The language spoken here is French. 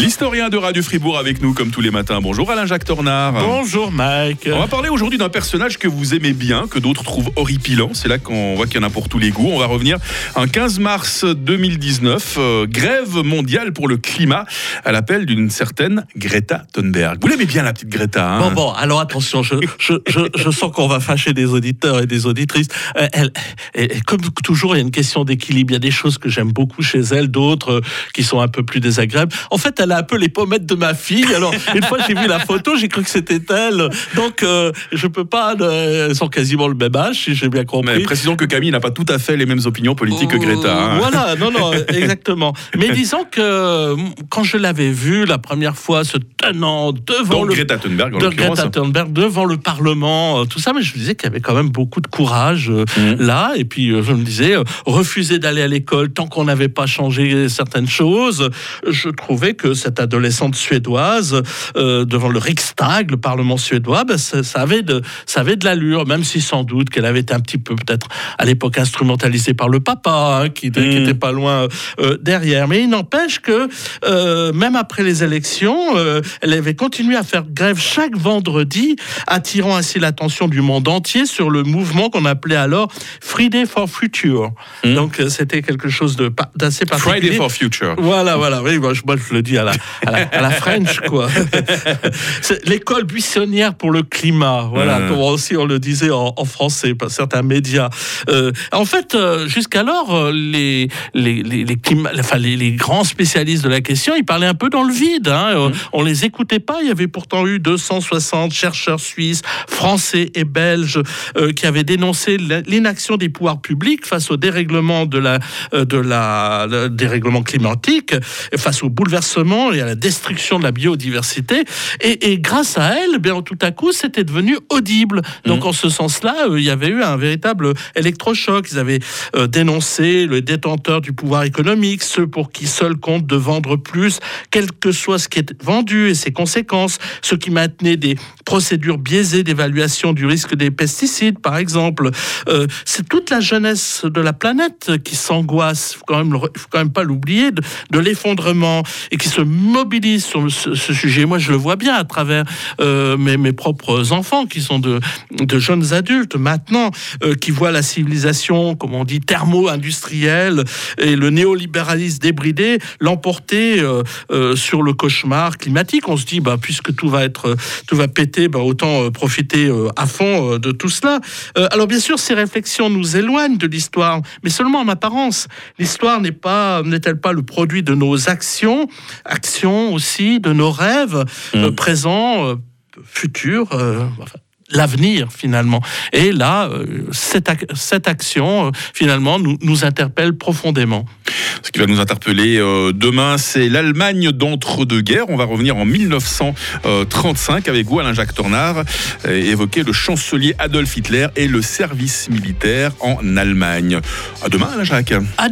L'historien de Radio Fribourg avec nous comme tous les matins. Bonjour Alain-Jacques Tornard. Bonjour Mike. On va parler aujourd'hui d'un personnage que vous aimez bien, que d'autres trouvent horripilant. C'est là qu'on voit qu'il y en a pour tous les goûts. On va revenir un 15 mars 2019, euh, grève mondiale pour le climat à l'appel d'une certaine Greta Thunberg. Vous l'aimez bien la petite Greta hein? Bon, bon, alors attention, je, je, je, je sens qu'on va fâcher des auditeurs et des auditrices. Euh, elle, comme toujours, il y a une question d'équilibre. Il y a des choses que j'aime beaucoup chez elle, d'autres euh, qui sont un peu plus désagréables. En fait, elle a un peu les pommettes de ma fille. Alors, une fois, j'ai vu la photo, j'ai cru que c'était elle. Donc, euh, je peux pas. euh, Elles sont quasiment le même âge, si j'ai bien compris. Mais précisons que Camille n'a pas devant les mêmes opinions politiques que Greta. hein. Euh, Voilà, non, non, exactement. Mais disons que mm, quand je l'avais vue la première fois se tenant devant Donc le Greta Thunberg en de l'occurrence. Greta Thunberg devant le Parlement, euh, tout ça, mais je me disais qu'il y avait quand même beaucoup de courage euh, Mhm. là. Et puis euh, je me disais, euh, refuser d'aller à l'école tant qu'on n'avait pas changé certaines choses. Je trouvais que cette adolescente suédoise euh, devant le Riksdag, le Parlement suédois, ben, ça, ça avait de, ça avait de l'allure, même si sans doute qu'elle avait été un petit peu peut-être à l'époque instrumentalisée par le papa, hein, qui qui Mhm. était pas loin euh, derrière. Mais il n'empêche que euh, même après les élections, elle avait continué à faire grève chaque vendredi, attirant ainsi l'attention du monde entier sur le mouvement qu'on appelait alors Friday for Future. Mhm. Donc c'était quelque chose de d'assez particulier. Friday for Future. Voilà, voilà, oui, moi je, moi, je le dis à la, à la, à la French, quoi. L'école buissonnière pour le climat, voilà, Mhm. comme aussi on le disait en, en français par certains médias. Euh, en fait, euh, jusqu'alors, euh, les, les, les, les, clima- enfin, les, les grands spécialistes de la question, ils parlaient un peu dans le vide. Hein. Euh, On les écoutait pas. Il y avait pourtant eu 260 chercheurs suisses, français et belges euh, qui avaient dénoncé l'inaction des pouvoirs publics face au dérèglement de la, euh, de la, le dérèglement climatique, face au bouleversement et à la destruction de la biodiversité. Et, et grâce à elle, eh bien, tout à coup, c'était devenu audible. Donc, en ce sens-là, euh, il y avait eu un véritable électrochoc. Ils avaient euh, dénoncé le détenteur du pouvoir économique, ceux pour qui seul compte de vendre plus, quel que soit ce qui est vendu et ses conséquences, ceux qui maintenaient des procédures biaisées d'évaluation du risque des pesticides, par exemple. Euh, c'est toute la jeunesse de la planète qui s'angoisse, même, le- faut quand même pas l'oublier, de, de l'effondrement et qui se mobilise sur ce, sujet. Moi, je le vois bien à travers euh, mes, mes propres enfants qui sont de, de jeunes adultes maintenant, euh, qui voient la civilisation, comme on dit, thermo-industrielle et le néolibéralisme débridé l'emporter euh, sur le cauchemar climatique. On se dit, bah, puisque tout va être, tout va péter, bah, autant profiter à fond de tout cela. Alors bien sûr, ces réflexions nous éloignent de l'histoire, mais seulement en apparence. L'histoire n'est pas, n'est-elle pas le produit de nos actions, actions aussi de nos rêves euh, Mm. présents, euh, futurs. euh, enfin, L'avenir finalement. Et là, cette, ac- cette action finalement nous, nous interpelle profondément. Ce qui va nous interpeller demain, c'est l'Allemagne d'entre-deux-guerres. On va revenir en 1935 avec vous, Alain-Jacques Tornard, euh, et évoquer le chancelier Adolf Hitler et le service militaire en Allemagne. À demain, Alain-Jacques. À